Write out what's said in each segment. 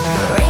No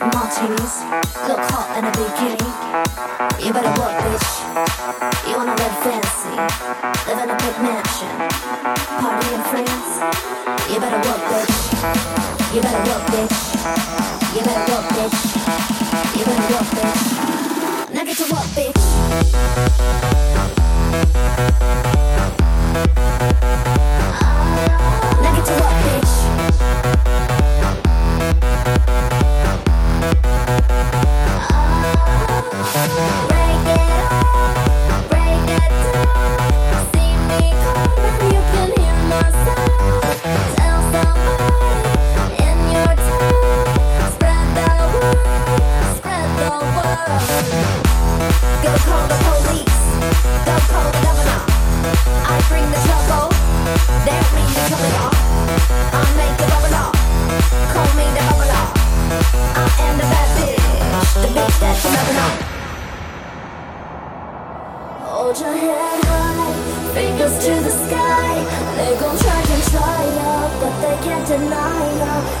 Martinis, look hot in a bikini. You better work, bitch. You wanna live fancy, live in a big mansion, party in France. You better work, bitch. You better work, bitch. You better work, bitch. You better work, bitch. Now get to work, bitch.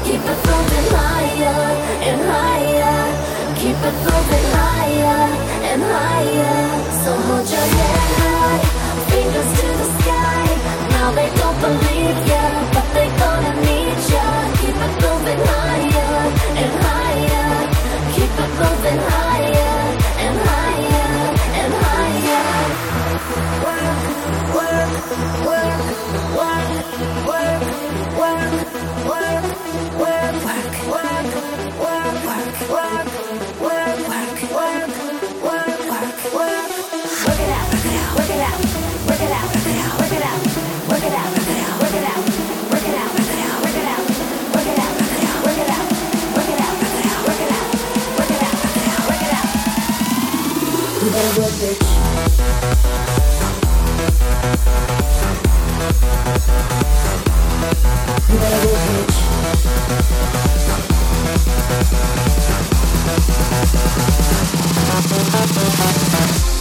Keep the soul in higher and higher keep it moving higher and higher. So hold your head high, fingers to the sky. Now they don't believe ya, but they gonna need ya. Keep it moving higher and higher. Keep it moving higher and higher and higher. Work, work, work, work, work, work, work, work, work, work, work, work, work, work, You better work, bitch. Thank you.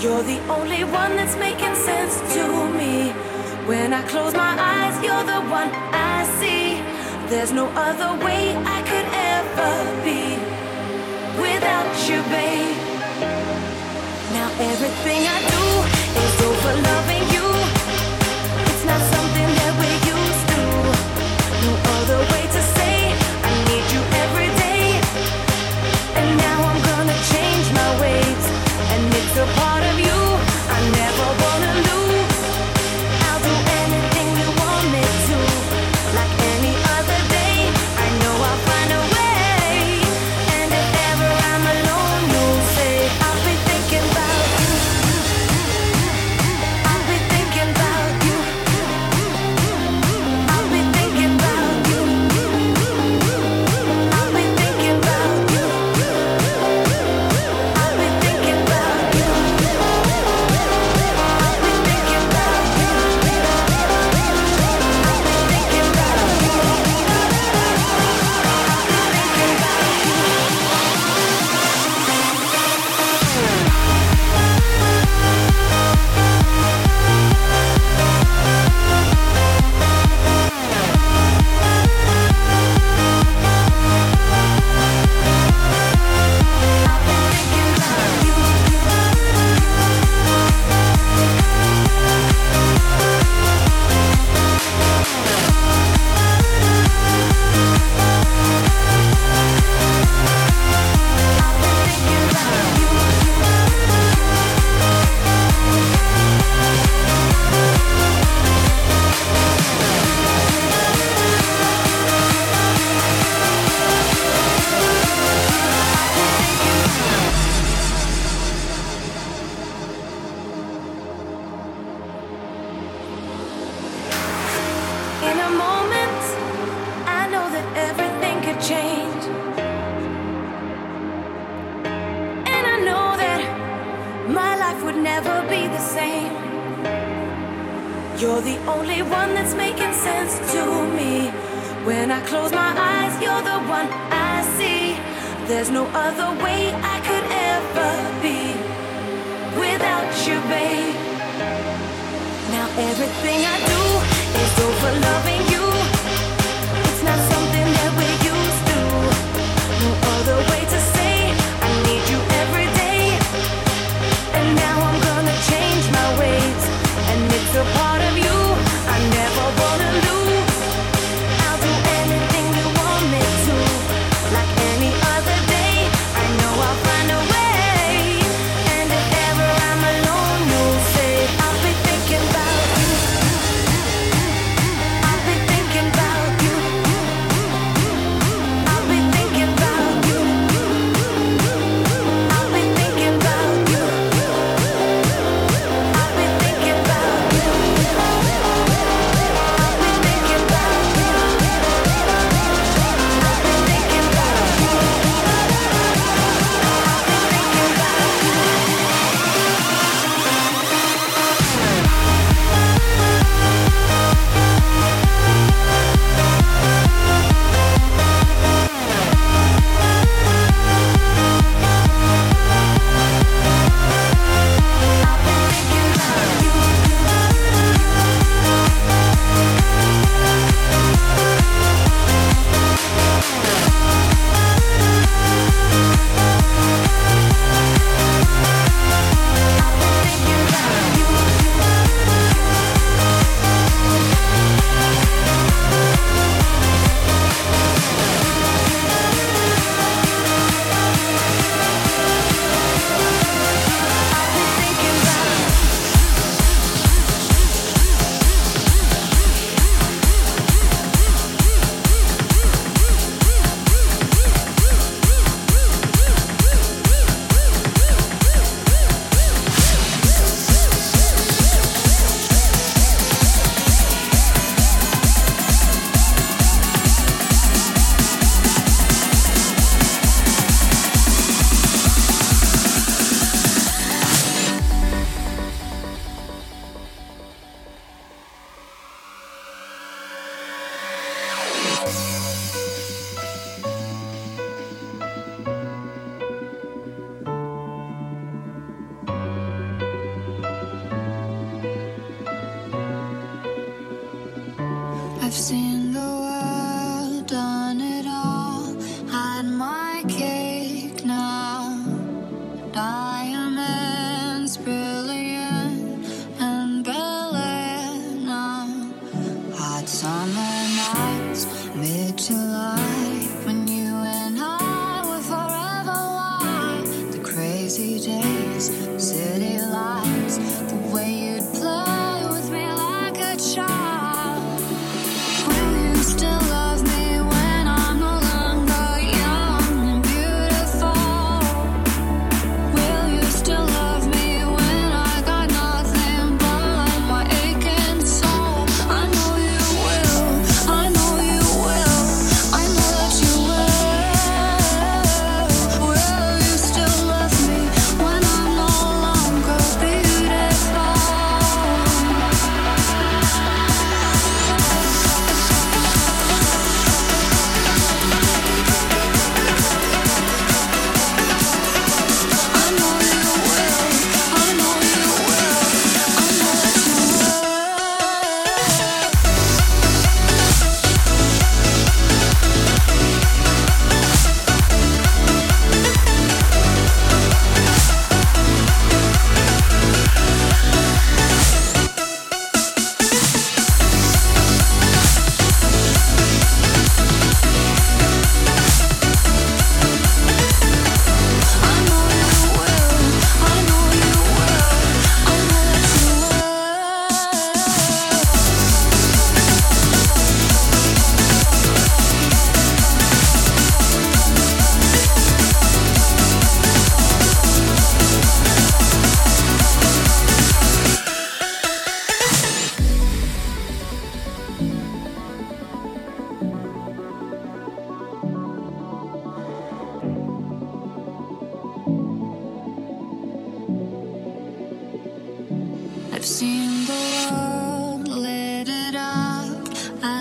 You're the only one that's making sense to me. When I close my eyes, you're the one I see. There's no other way I could ever be without you, babe. Now everything I do.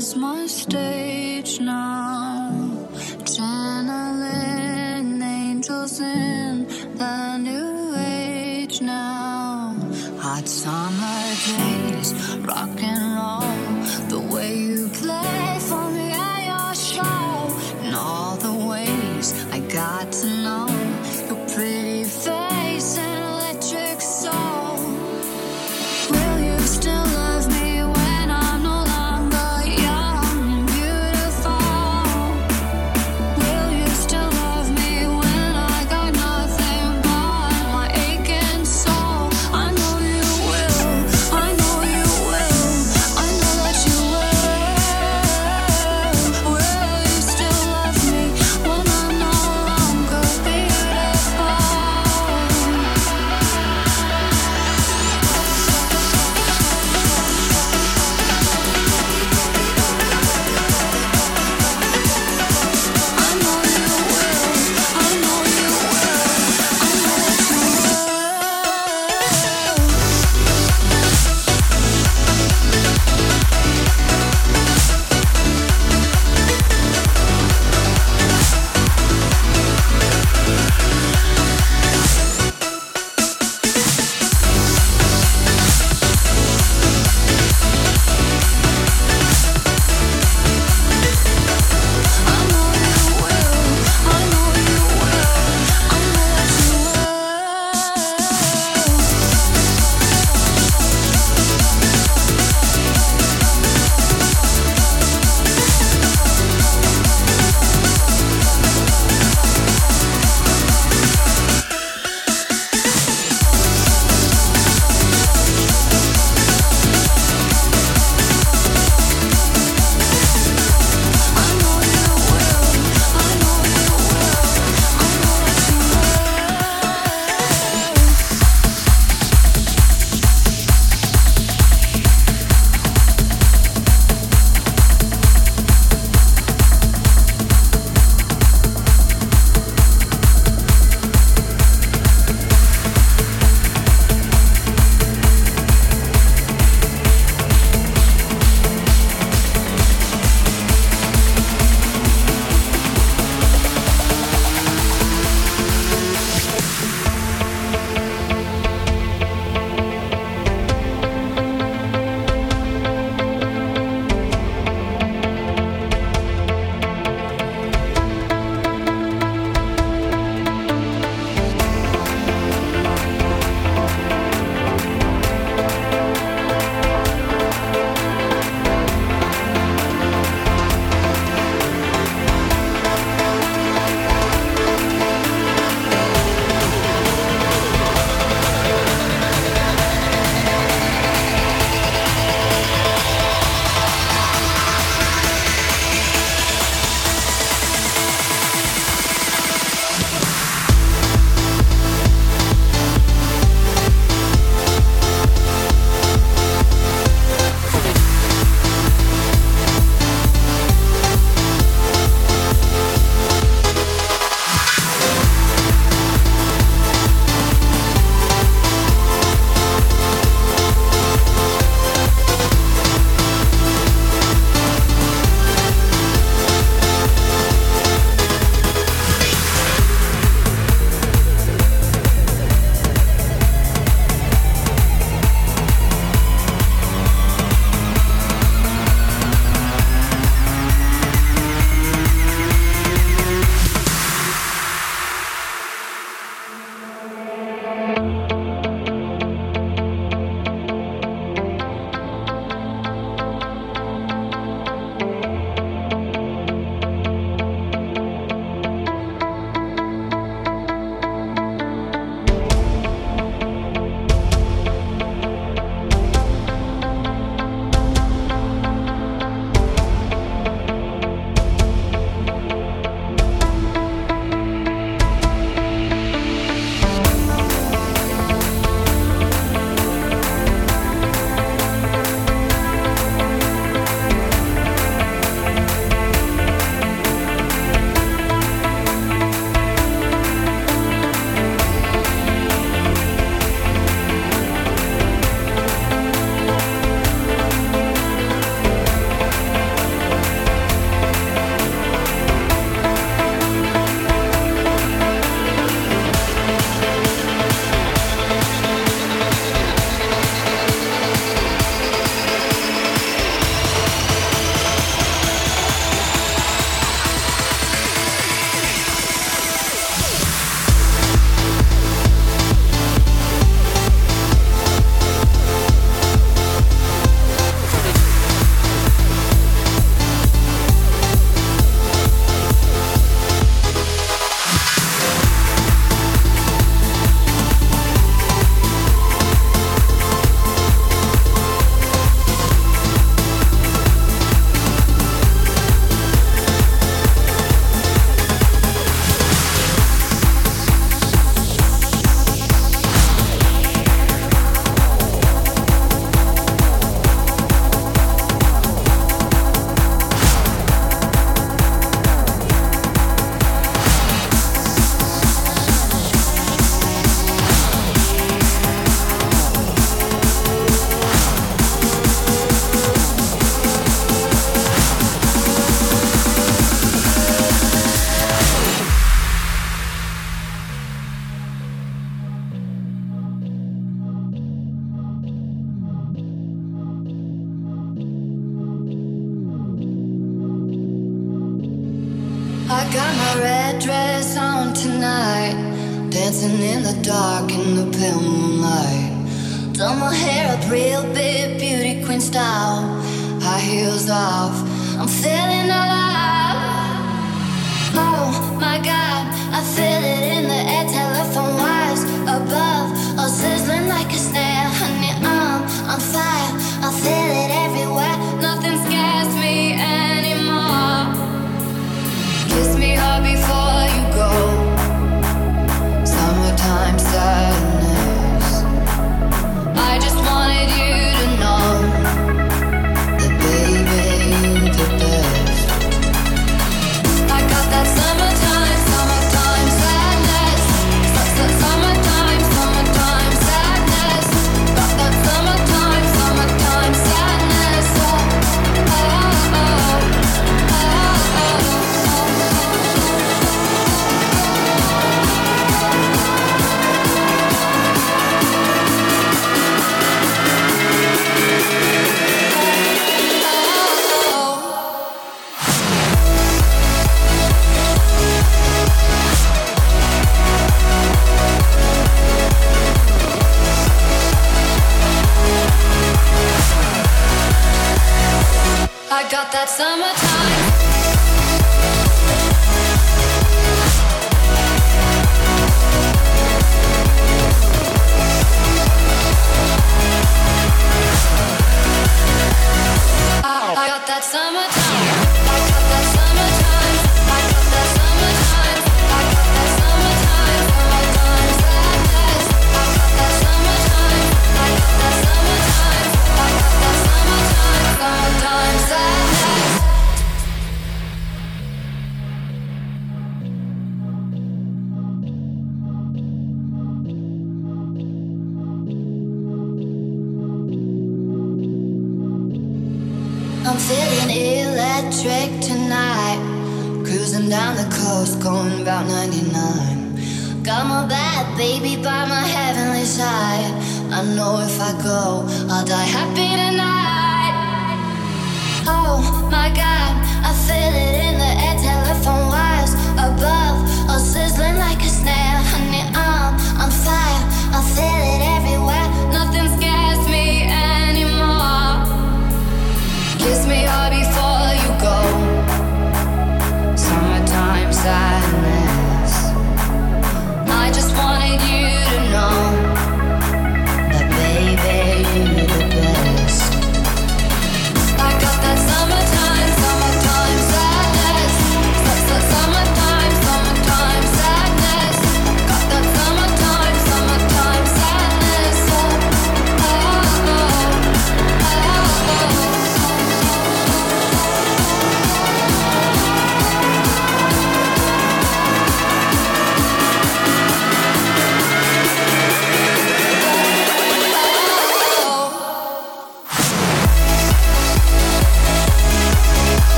You better work, bitch.